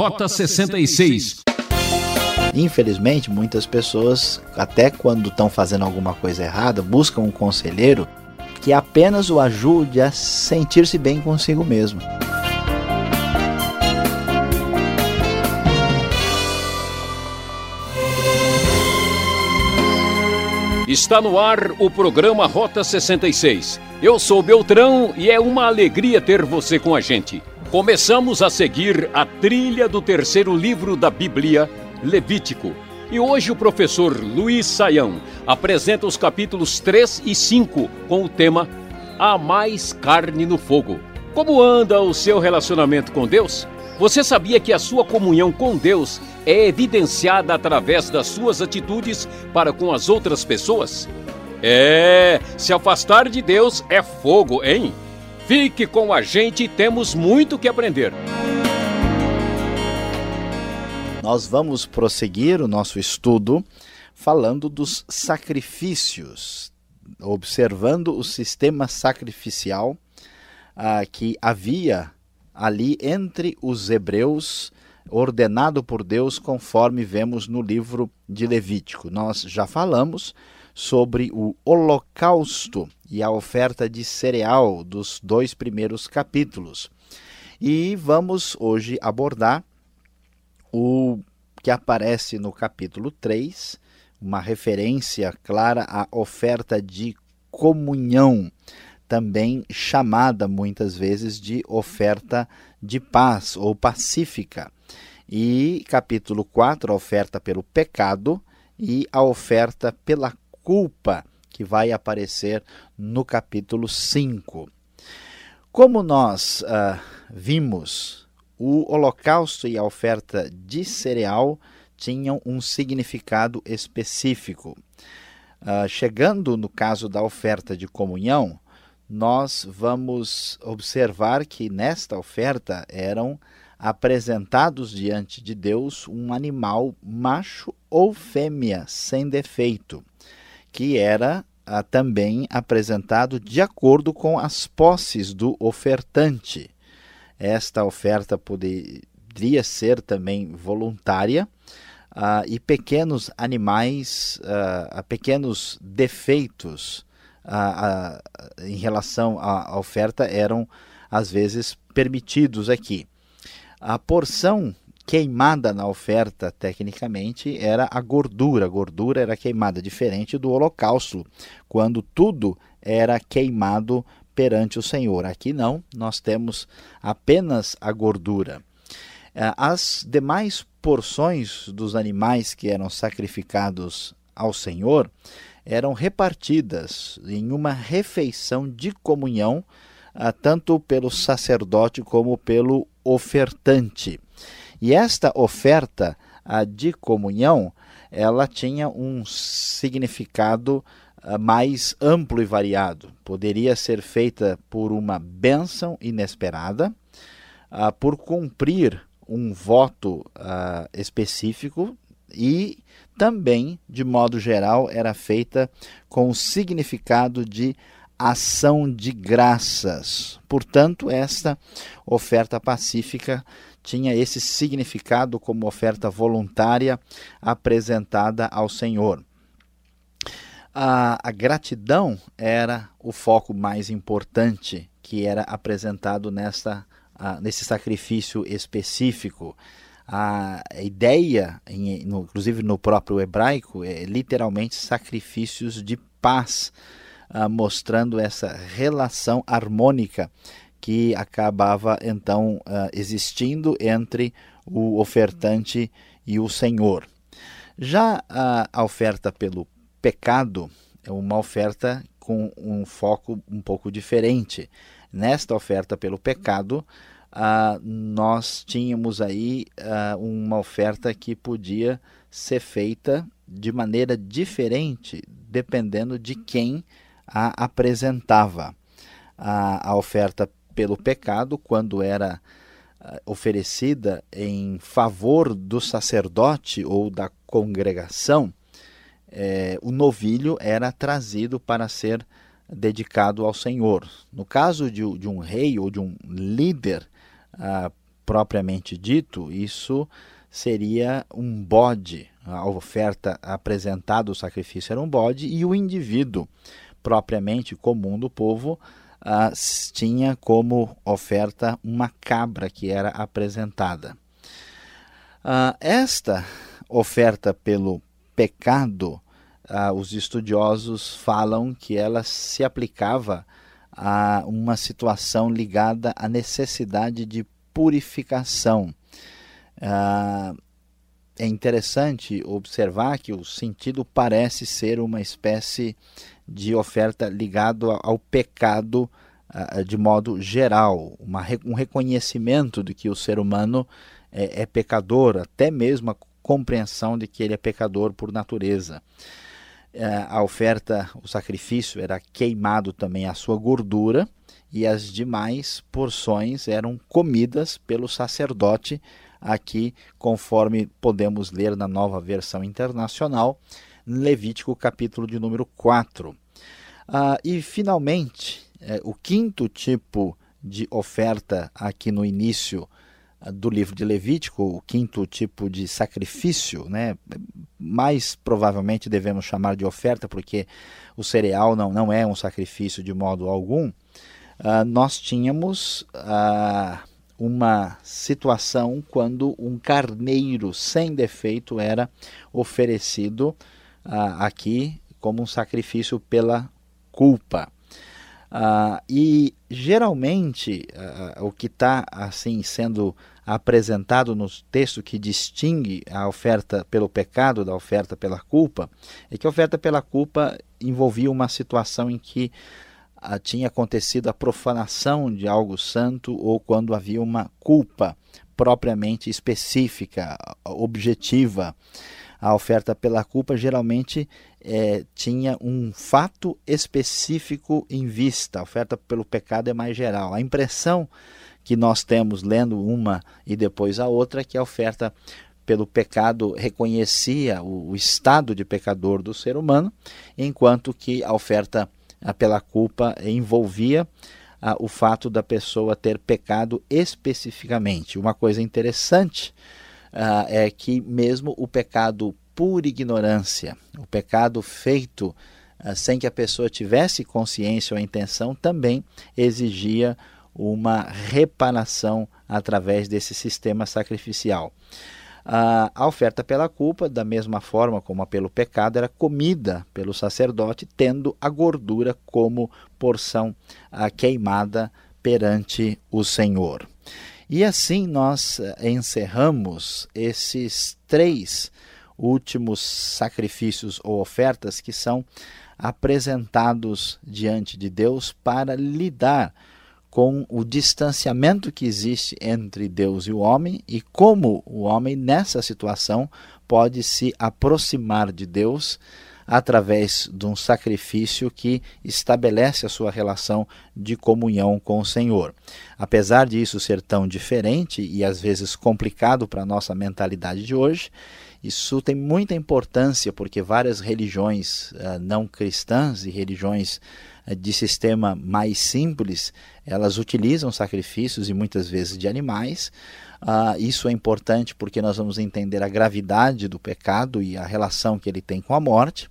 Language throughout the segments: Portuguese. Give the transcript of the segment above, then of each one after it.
Rota 66. Infelizmente, muitas pessoas, até quando estão fazendo alguma coisa errada, buscam um conselheiro que apenas o ajude a sentir-se bem consigo mesmo. Está no ar o programa Rota 66. Eu sou Beltrão e é uma alegria ter você com a gente. Começamos a seguir a trilha do terceiro livro da Bíblia, Levítico. E hoje o professor Luiz Saião apresenta os capítulos 3 e 5 com o tema Há mais carne no fogo. Como anda o seu relacionamento com Deus? Você sabia que a sua comunhão com Deus é evidenciada através das suas atitudes para com as outras pessoas? É, se afastar de Deus é fogo, hein? Fique com a gente, temos muito que aprender. Nós vamos prosseguir o nosso estudo falando dos sacrifícios, observando o sistema sacrificial ah, que havia ali entre os hebreus, ordenado por Deus, conforme vemos no livro de Levítico. Nós já falamos sobre o holocausto e a oferta de cereal dos dois primeiros capítulos. E vamos hoje abordar o que aparece no capítulo 3, uma referência clara à oferta de comunhão também chamada muitas vezes de oferta de paz ou pacífica. E capítulo 4, a oferta pelo pecado e a oferta pela culpa, que vai aparecer no capítulo 5. Como nós uh, vimos, o holocausto e a oferta de cereal tinham um significado específico. Uh, chegando no caso da oferta de comunhão, nós vamos observar que nesta oferta eram apresentados diante de Deus um animal macho ou fêmea sem defeito, que era ah, também apresentado de acordo com as posses do ofertante. Esta oferta poderia ser também voluntária ah, e pequenos animais, ah, pequenos defeitos a, a, em relação à oferta eram às vezes permitidos aqui. A porção queimada na oferta, tecnicamente, era a gordura. A gordura era queimada, diferente do holocausto, quando tudo era queimado perante o Senhor. Aqui não, nós temos apenas a gordura. É, as demais porções dos animais que eram sacrificados ao Senhor eram repartidas em uma refeição de comunhão, ah, tanto pelo sacerdote como pelo ofertante. E esta oferta ah, de comunhão, ela tinha um significado ah, mais amplo e variado. Poderia ser feita por uma bênção inesperada, por cumprir um voto específico e também, de modo geral, era feita com o significado de ação de graças. Portanto, esta oferta pacífica tinha esse significado como oferta voluntária apresentada ao Senhor. A, a, gratidão era o foco mais importante que era apresentado nesta, nesse sacrifício específico a ideia, inclusive no próprio hebraico, é literalmente sacrifícios de paz, ah, mostrando essa relação harmônica que acabava então ah, existindo entre o ofertante e o Senhor. Já a oferta pelo pecado é uma oferta com um foco um pouco diferente. Nesta oferta pelo pecado, ah, nós tínhamos aí ah, uma oferta que podia ser feita de maneira diferente, dependendo de quem a apresentava. A, a oferta pelo pecado, quando era ah, oferecida em favor do sacerdote ou da congregação, é, o novilho era trazido para ser dedicado ao Senhor. No caso de, de um rei ou de um líder, ah, propriamente dito, isso seria um bode. A oferta apresentada, o sacrifício era um bode, e o indivíduo propriamente comum do povo tinha como oferta uma cabra que era apresentada. Uh, esta oferta pelo pecado, uh, os estudiosos falam que ela se aplicava a uma situação ligada à necessidade de purificação. Uh, é interessante observar que o sentido parece ser uma espécie de oferta ligado ao pecado de modo geral, uma, um reconhecimento de que o ser humano é, é pecador, até mesmo a compreensão de que ele é pecador por natureza. Uh, a oferta, o sacrifício era queimado também a sua gordura e as demais porções eram comidas pelo sacerdote, aqui conforme podemos ler na nova versão internacional, Levítico capítulo de número 4. Ah, e, finalmente, é, o quinto tipo de oferta aqui no início ah, do livro de Levítico, o quinto tipo de sacrifício, né? mais provavelmente devemos chamar de oferta, porque o cereal não, não é um sacrifício de modo algum, ah, nós tínhamos ah, uma situação quando um carneiro sem defeito era oferecido ah, aqui como um sacrifício pela culpa. Uh, e geralmente uh, o que está assim sendo apresentado no texto que distingue a oferta pelo pecado da oferta pela culpa é que a oferta pela culpa envolvia uma situação em que tinha acontecido a profanação de algo santo ou quando havia uma culpa propriamente específica, objetiva. A oferta pela culpa geralmente é, tinha um fato específico em vista. A oferta pelo pecado é mais geral. A impressão que nós temos lendo uma e depois a outra é que a oferta pelo pecado reconhecia o, o estado de pecador do ser humano, enquanto que a oferta pela culpa envolvia ah, o fato da pessoa ter pecado especificamente. Uma coisa interessante ah, é que mesmo o pecado por ignorância, o pecado feito ah, sem que a pessoa tivesse consciência ou intenção, também exigia uma reparação através desse sistema sacrificial. A oferta pela culpa, da mesma forma como a pelo pecado, era comida pelo sacerdote, tendo a gordura como porção uh, queimada perante o Senhor. E assim nós eh, encerramos esses três últimos sacrifícios ou ofertas que são apresentados diante de Deus para lidar com o distanciamento que existe entre Deus e o homem e como o homem nessa situação pode se aproximar de Deus através de um sacrifício que estabelece a sua relação de comunhão com o Senhor. Apesar disso ser tão diferente e às vezes complicado para a nossa mentalidade de hoje, isso tem muita importância porque várias religiões uh, não cristãs e religiões uh, de sistema mais simples, elas utilizam sacrifícios e muitas vezes de animais Uh, isso é importante porque nós vamos entender a gravidade do pecado e a relação que ele tem com a morte.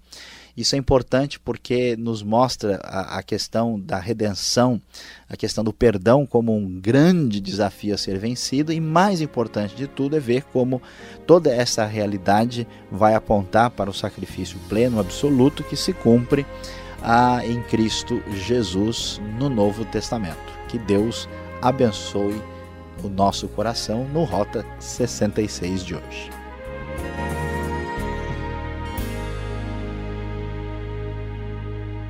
Isso é importante porque nos mostra a, a, questão da redenção, a questão do perdão como um grande desafio a ser vencido, e mais importante de tudo é ver como toda essa realidade vai apontar para o sacrifício pleno, absoluto, que se cumpre ah, em Cristo Jesus no Novo Testamento. Que Deus abençoe o nosso coração no Rota 66 de hoje.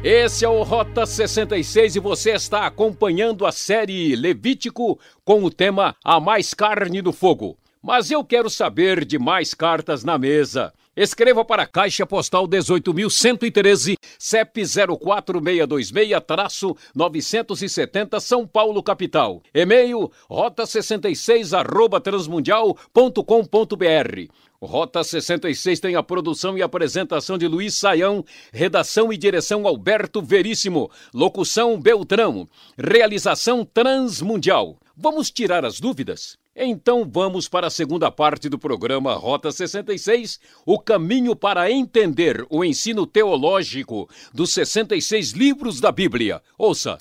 Esse é o Rota 66 e você está acompanhando a série Levítico com o tema A Mais Carne do Fogo. Mas eu quero saber de mais cartas na mesa. Escreva para a Caixa Postal 18.113, CEP 04626-970 São Paulo, capital. E-mail rota66 arroba transmundial.com.br. Rota 66 tem a produção e apresentação de Luiz Saião, redação e direção Alberto Veríssimo, locução Beltrão, realização Transmundial. Vamos tirar as dúvidas? Então vamos para a segunda parte do programa Rota 66, o caminho para entender o ensino teológico dos 66 livros da Bíblia. Ouça.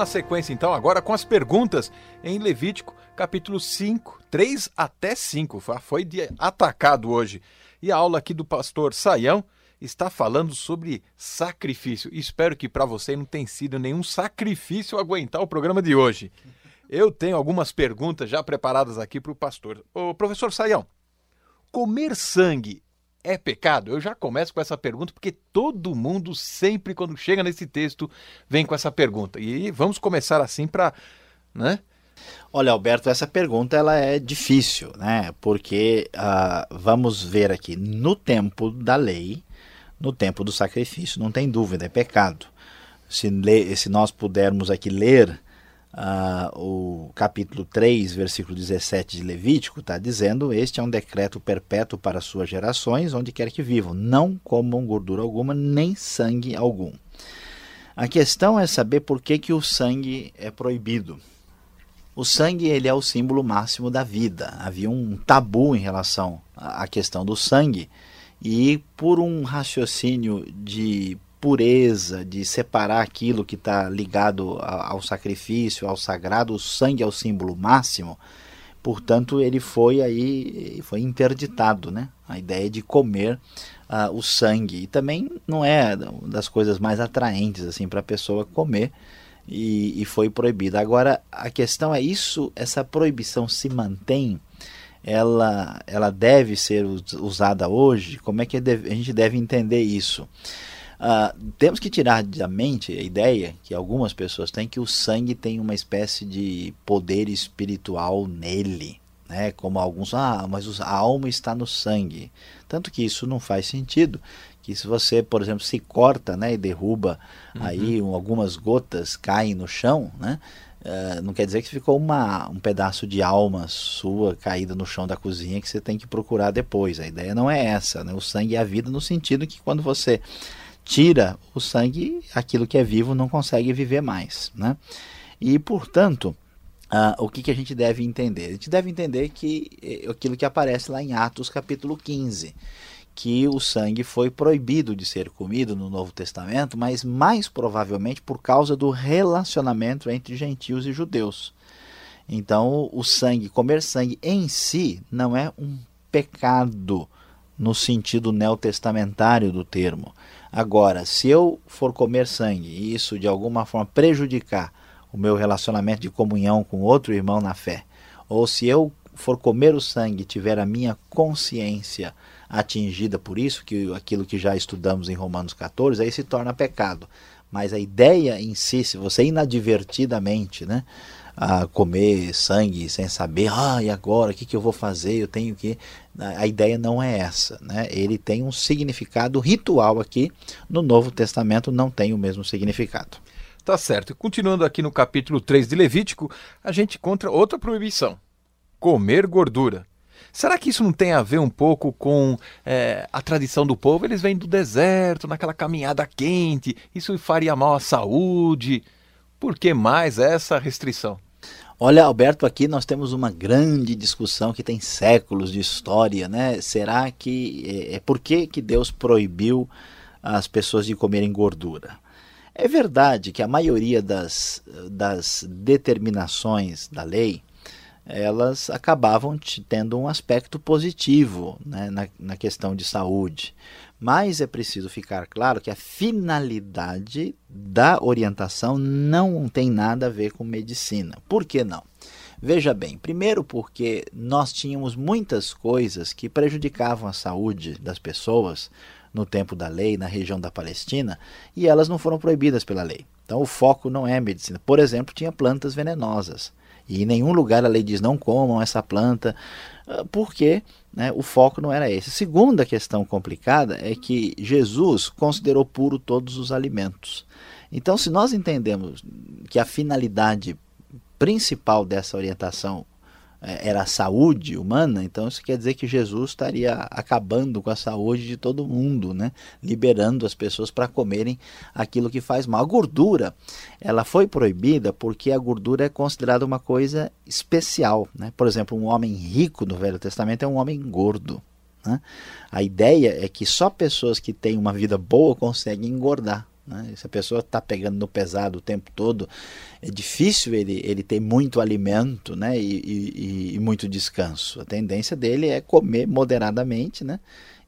Na sequência então agora com as perguntas em Levítico, capítulo 5, 3 até 5. Foi atacado hoje. E a aula aqui do pastor Saião está falando sobre sacrifício. Espero que para você não tenha sido nenhum sacrifício aguentar o programa de hoje. Eu tenho algumas perguntas já preparadas aqui para o pastor. Ô, professor Saião, comer sangue é pecado? Eu já começo com essa pergunta porque todo mundo sempre quando chega nesse texto vem com essa pergunta. E vamos começar assim para, né? Olha, Alberto, essa pergunta ela é difícil, né? Porque uh, vamos ver aqui no tempo da lei, no tempo do sacrifício, não tem dúvida, é pecado. Se, se nós pudermos aqui ler Uh, o capítulo 3, versículo 17 de Levítico, está dizendo: Este é um decreto perpétuo para suas gerações, onde quer que vivam. Não comam gordura alguma, nem sangue algum. A questão é saber por que, que o sangue é proibido. O sangue ele é o símbolo máximo da vida. Havia um tabu em relação à questão do sangue, e por um raciocínio de pureza, de separar aquilo que está ligado ao sacrifício, ao sagrado, o sangue é o símbolo máximo. Portanto, ele foi aí, foi interditado, né? A ideia de comer uh, o sangue. E também não é das coisas mais atraentes assim para a pessoa comer e, e foi proibida. Agora, a questão é isso, essa proibição se mantém ela, ela deve ser usada hoje? Como é que a gente deve entender isso? Uh, temos que tirar da mente a ideia que algumas pessoas têm que o sangue tem uma espécie de poder espiritual nele. Né? Como alguns, ah, mas a alma está no sangue. Tanto que isso não faz sentido. Que se você, por exemplo, se corta né, e derruba uhum. aí algumas gotas caem no chão, né? Uh, não quer dizer que ficou uma, um pedaço de alma sua caída no chão da cozinha que você tem que procurar depois. A ideia não é essa. Né? O sangue é a vida no sentido que quando você tira o sangue, aquilo que é vivo não consegue viver mais. Né? E, portanto, uh, o que, que a gente deve entender? A gente deve entender que eh, aquilo que aparece lá em Atos capítulo 15, que o sangue foi proibido de ser comido no Novo Testamento, mas mais provavelmente por causa do relacionamento entre gentios e judeus. Então, o sangue, comer sangue em si, não é um pecado no sentido neotestamentário do termo. Agora, se eu for comer sangue e isso de alguma forma prejudicar o meu relacionamento de comunhão com outro irmão na fé, ou se eu for comer o sangue tiver a minha consciência atingida por isso, que aquilo que já estudamos em Romanos 14, aí se torna pecado. Mas a ideia em si, se você inadvertidamente, né, a comer sangue sem saber, ah, e agora, o que, que eu vou fazer? Eu tenho que. A ideia não é essa. Né? Ele tem um significado ritual aqui, no Novo Testamento não tem o mesmo significado. Tá certo. Continuando aqui no capítulo 3 de Levítico, a gente encontra outra proibição: comer gordura. Será que isso não tem a ver um pouco com é, a tradição do povo? Eles vêm do deserto, naquela caminhada quente, isso faria mal à saúde. Por que mais essa restrição? Olha, Alberto, aqui nós temos uma grande discussão que tem séculos de história, né? Será que é, é por que, que Deus proibiu as pessoas de comerem gordura? É verdade que a maioria das, das determinações da lei elas acabavam tendo um aspecto positivo né, na, na questão de saúde. Mas é preciso ficar claro que a finalidade da orientação não tem nada a ver com medicina. Por que não? Veja bem, primeiro porque nós tínhamos muitas coisas que prejudicavam a saúde das pessoas no tempo da lei, na região da Palestina, e elas não foram proibidas pela lei. Então o foco não é medicina. Por exemplo, tinha plantas venenosas. E em nenhum lugar a lei diz não comam essa planta, ah, porque né, o foco não era esse. Segunda questão complicada é que Jesus considerou puro todos os alimentos. Então, se nós entendemos que a finalidade principal dessa orientação era a saúde humana, então isso quer dizer que Jesus estaria acabando com a saúde de todo mundo, né? liberando as pessoas para comerem aquilo que faz mal. A gordura, ela foi proibida porque a gordura é considerada uma coisa especial. Né? Por exemplo, um homem rico no Velho Testamento é um homem gordo. Né? A ideia é que só pessoas que têm uma vida boa conseguem engordar. Né? Se a pessoa está pegando no pesado o tempo todo, é difícil ele, ele ter muito alimento né? E, e, e, muito descanso. A tendência dele é comer moderadamente, né?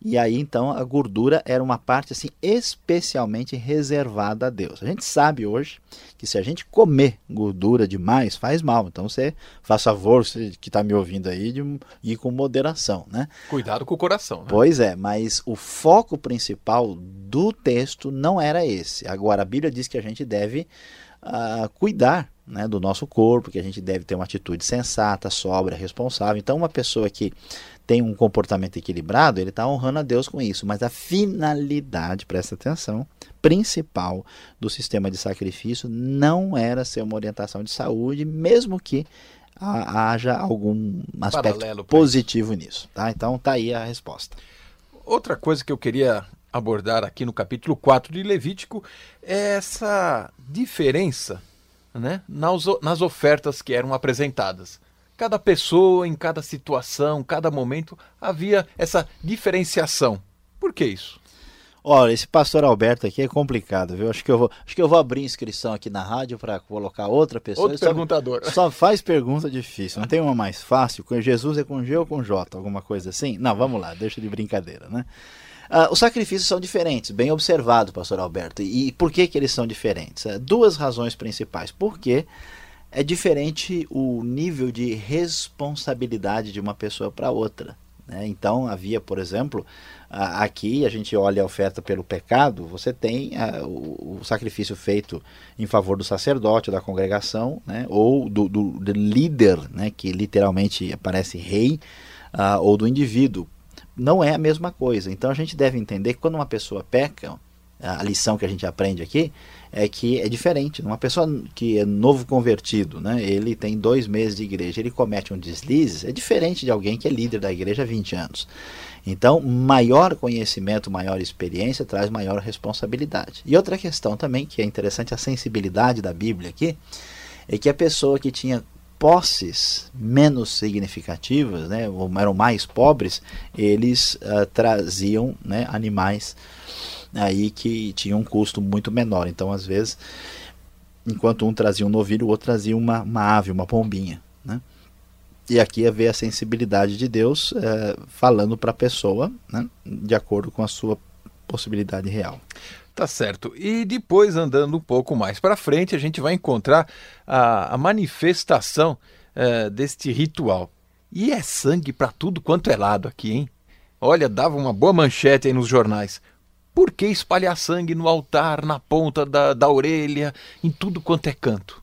E aí então a gordura era uma parte assim especialmente reservada a Deus. A gente sabe hoje que se a gente comer gordura demais faz mal. Então você faz favor, você que está me ouvindo aí, de ir com moderação, né? Cuidado com o coração. Né? Pois é, mas o foco principal do texto não era esse. Agora a Bíblia diz que a gente deve uh, cuidar né, do nosso corpo, que a gente deve ter uma atitude sensata, sóbria, responsável. Então uma pessoa que tem um comportamento equilibrado, ele está honrando a Deus com isso. Mas a finalidade, presta atenção, principal do sistema de sacrifício não era ser uma orientação de saúde, mesmo que haja algum aspecto positivo nisso. Tá? Então tá aí a resposta. Outra coisa que eu queria abordar aqui no capítulo 4 de Levítico é essa diferença né, nas, nas ofertas que eram apresentadas cada pessoa, em cada situação, cada momento, havia essa diferenciação. Por que isso? Olha, esse pastor Alberto aqui é complicado, viu? Acho que eu vou, acho que eu vou abrir inscrição aqui na rádio para colocar outra pessoa. Outro só, perguntador. Só faz pergunta difícil. Não tem uma mais fácil? Com Jesus é com G ou com J? Alguma coisa assim? Não, vamos lá, deixa de brincadeira, né? Uh, os sacrifícios são diferentes, bem observado, pastor Alberto. E, por que, que eles são diferentes? Uh, duas razões principais. Porque é diferente o nível de responsabilidade de uma pessoa para outra. Né? Então, havia, por exemplo, aqui a gente olha a oferta pelo pecado, você tem o, sacrifício feito em favor do sacerdote, da congregação, né? ou do, do, do, líder, né? que literalmente aparece rei, uh, ou do indivíduo. Não é a mesma coisa. Então, a gente deve entender que quando uma pessoa peca, a lição que a gente aprende aqui é que é diferente. Uma pessoa que é novo convertido, né, ele tem dois meses de igreja, ele comete um deslize, é diferente de alguém que é líder da igreja há 20 anos. Então, maior conhecimento, maior experiência traz maior responsabilidade. E outra questão também, que é interessante, a sensibilidade da Bíblia aqui, é que a pessoa que tinha posses menos significativas, né, ou eram mais pobres, eles uh, traziam né, animais aí que tinha um custo muito menor. Então, às vezes, enquanto um trazia um novilho, o outro trazia uma, uma ave, uma pombinha. Né? E aqui é ver a sensibilidade de Deus é, falando para a pessoa, né, de acordo com a sua possibilidade real. Tá certo. E depois, andando um pouco mais para frente, a gente vai encontrar a, a manifestação é, deste ritual. E é sangue para tudo quanto é lado aqui, hein? Olha, dava uma boa manchete aí nos jornais. Por que espalhar sangue no altar, na ponta da, da orelha, em tudo quanto é canto?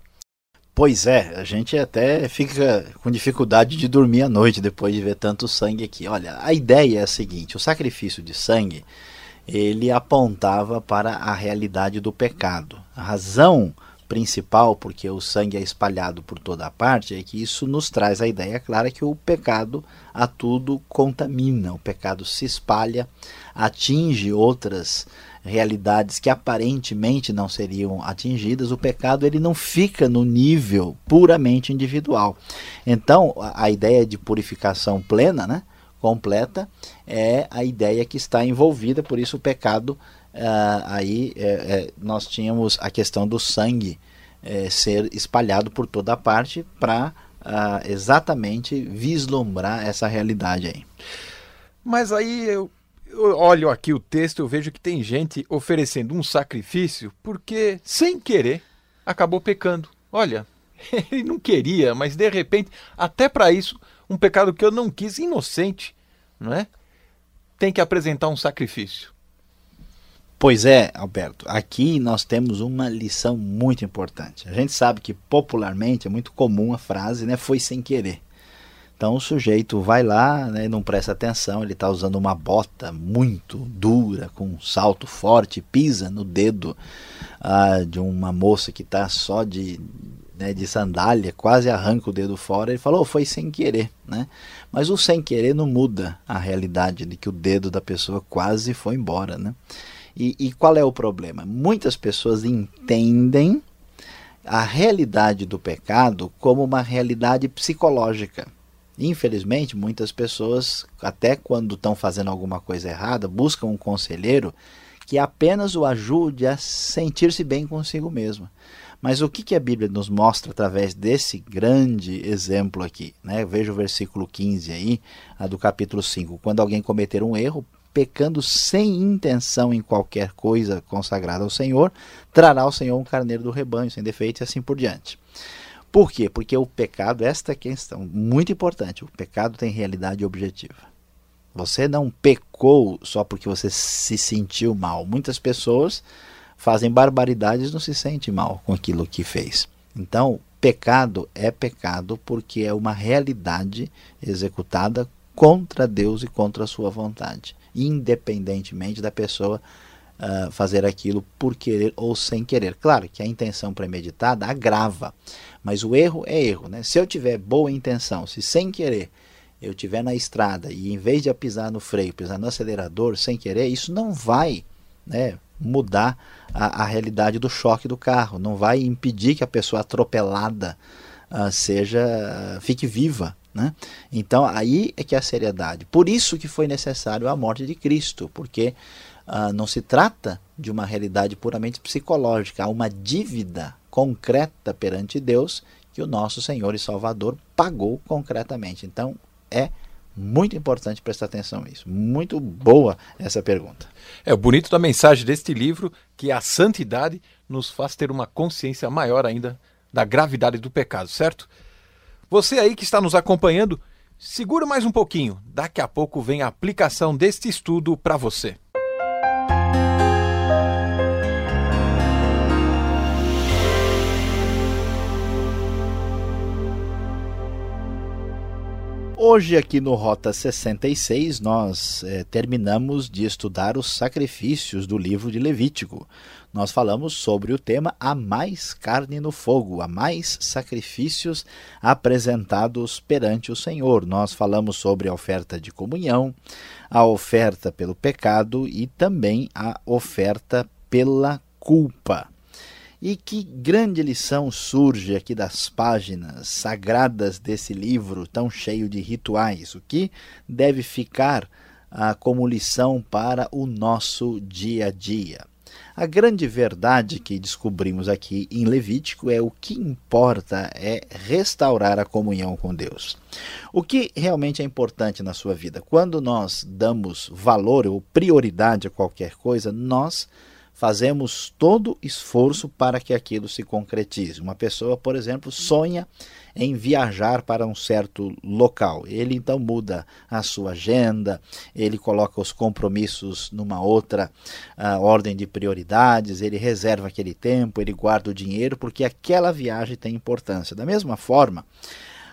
Pois é, a gente até fica com dificuldade de dormir à noite depois de ver tanto sangue aqui. Olha, a ideia é a seguinte: o sacrifício de sangue ele apontava para a realidade do pecado. A razão principal porque o sangue é espalhado por toda a parte é que isso nos traz a ideia clara que o pecado a tudo contamina, o pecado se espalha, atinge outras realidades que aparentemente não seriam atingidas, o pecado ele não fica no nível puramente individual. Então, a ideia de purificação plena, né, completa, é a ideia que está envolvida, por isso o pecado Uh, aí é, é, nós tínhamos a questão do sangue é, ser espalhado por toda a parte para ah, exatamente vislumbrar essa realidade aí. Mas aí eu, eu olho aqui o texto, eu vejo que tem gente oferecendo um sacrifício porque, sem querer, acabou pecando. Olha, ele não queria, mas de repente, até para isso, um pecado que eu não quis, inocente, não é? Tem que apresentar um sacrifício. Pois é, Alberto, aqui nós temos uma lição muito importante. A gente sabe que popularmente é muito comum a frase, né, foi sem querer. Então o sujeito vai lá, né, não presta atenção, ele está usando uma bota muito dura, com um salto forte, pisa no dedo ah, de uma moça que está só de, né, de sandália, quase arranca o dedo fora. Ele falou, oh, foi sem querer, né? Mas o sem querer não muda a realidade de que o dedo da pessoa quase foi embora, né? E, e qual é o problema? Muitas pessoas entendem a realidade do pecado como uma realidade psicológica. Infelizmente, muitas pessoas, até quando estão fazendo alguma coisa errada, buscam um conselheiro que apenas o ajude a sentir-se bem consigo mesmo. Mas o que, que a Bíblia nos mostra através desse grande exemplo aqui? Né? Veja o versículo 15 aí, do capítulo 5. Quando alguém cometer um erro, pecando sem intenção em qualquer coisa consagrada ao Senhor, trará ao Senhor um carneiro do rebanho, sem defeito e assim por diante. Por quê? Porque o pecado, esta questão muito importante, o pecado tem realidade objetiva. Você não pecou só porque você se sentiu mal. Muitas pessoas fazem barbaridades não se sentem mal com aquilo que fez. Então, pecado é pecado porque é uma realidade executada contra Deus e contra a sua vontade independentemente da pessoa uh, fazer aquilo por querer ou sem querer. Claro que a intenção premeditada agrava, mas o erro é erro. Né? Se eu tiver boa intenção, se sem querer eu estiver na estrada e em vez de pisar no freio, pisar no acelerador sem querer, isso não vai né, mudar a, a realidade do choque do carro, não vai impedir que a pessoa atropelada uh, seja fique viva. Né? Então aí é que é a seriedade. Por isso que foi necessário a morte de Cristo, porque uh, não se trata de uma realidade puramente psicológica, há uma dívida concreta perante Deus que o nosso Senhor e Salvador pagou concretamente. Então é muito importante prestar atenção nisso. Muito boa essa pergunta. É o bonito da mensagem deste livro que a santidade nos faz ter uma consciência maior ainda da gravidade do pecado, certo? Você aí que está nos acompanhando, segura mais um pouquinho. Daqui a pouco vem a aplicação deste estudo para você. Hoje, aqui no Rota 66, nós eh, terminamos de estudar os sacrifícios do livro de Levítico nós falamos sobre o tema Há mais carne no fogo, há mais sacrifícios apresentados perante o Senhor. Nós falamos sobre a oferta de comunhão, a oferta pelo pecado e também a oferta pela culpa. E que grande lição surge aqui das páginas sagradas desse livro tão cheio de rituais, o que deve ficar ah, como lição para o nosso dia a dia. A grande verdade que descobrimos aqui em Levítico é o que importa é restaurar a comunhão com Deus. O que realmente é importante na sua vida? Quando nós damos valor ou prioridade a qualquer coisa, nós fazemos todo esforço para que aquilo se concretize. Uma pessoa, por exemplo, sonha em viajar para um certo local. Ele então muda a sua agenda, ele coloca os compromissos numa outra uh, ordem de prioridades, ele reserva aquele tempo, ele guarda o dinheiro, porque aquela viagem tem importância. Da mesma forma,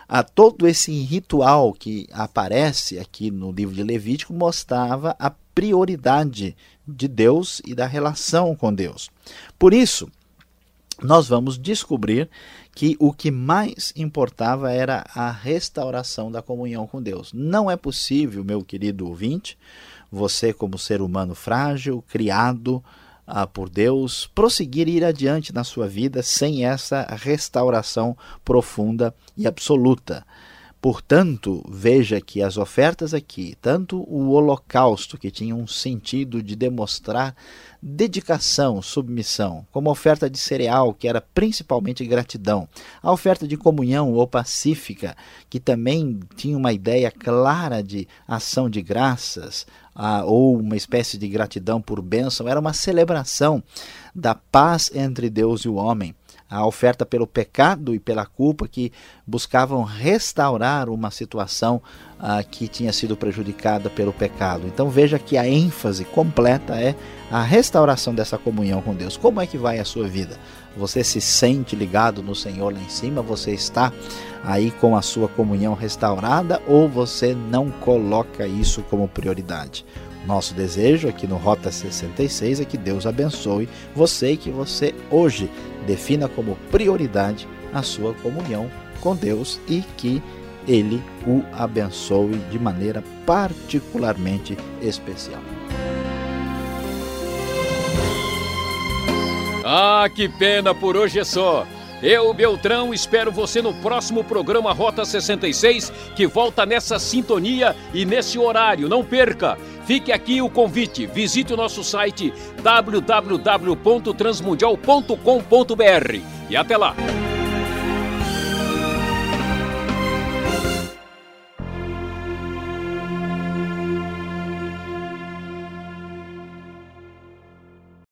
a todo esse ritual que aparece aqui no livro de Levítico mostrava a prioridade de Deus e da relação com Deus. Por isso, nós vamos descobrir que o que mais importava era a restauração da comunhão com Deus. Não é possível, meu querido ouvinte, você, como ser humano frágil, criado ah, por Deus, prosseguir e ir adiante na sua vida sem essa restauração profunda e absoluta. Portanto, veja que as ofertas aqui, tanto o holocausto, que tinha um sentido de demonstrar dedicação, submissão, como a oferta de cereal, que era principalmente gratidão, a oferta de comunhão ou pacífica, que também tinha uma ideia clara de ação de graças, ou uma espécie de gratidão por bênção, era uma celebração da paz entre Deus e o homem a oferta pelo pecado e pela culpa que buscavam restaurar uma situação ah, que tinha sido prejudicada pelo pecado. Então veja que a ênfase completa é a restauração dessa comunhão com Deus. Como é que vai a sua vida? Você se sente ligado no Senhor lá em cima? Você está aí com a sua comunhão restaurada ou você não coloca isso como prioridade? Nosso desejo aqui no Rota 66 é que Deus abençoe você e que você hoje defina como prioridade a sua comunhão com Deus e que ele o abençoe de maneira particularmente especial. Ah, que pena, por hoje é só. Eu, Beltrão, espero você no próximo programa Rota 66, que volta nessa sintonia e nesse horário. Não perca! Fique aqui o convite. Visite o nosso site www.transmundial.com.br. E até lá!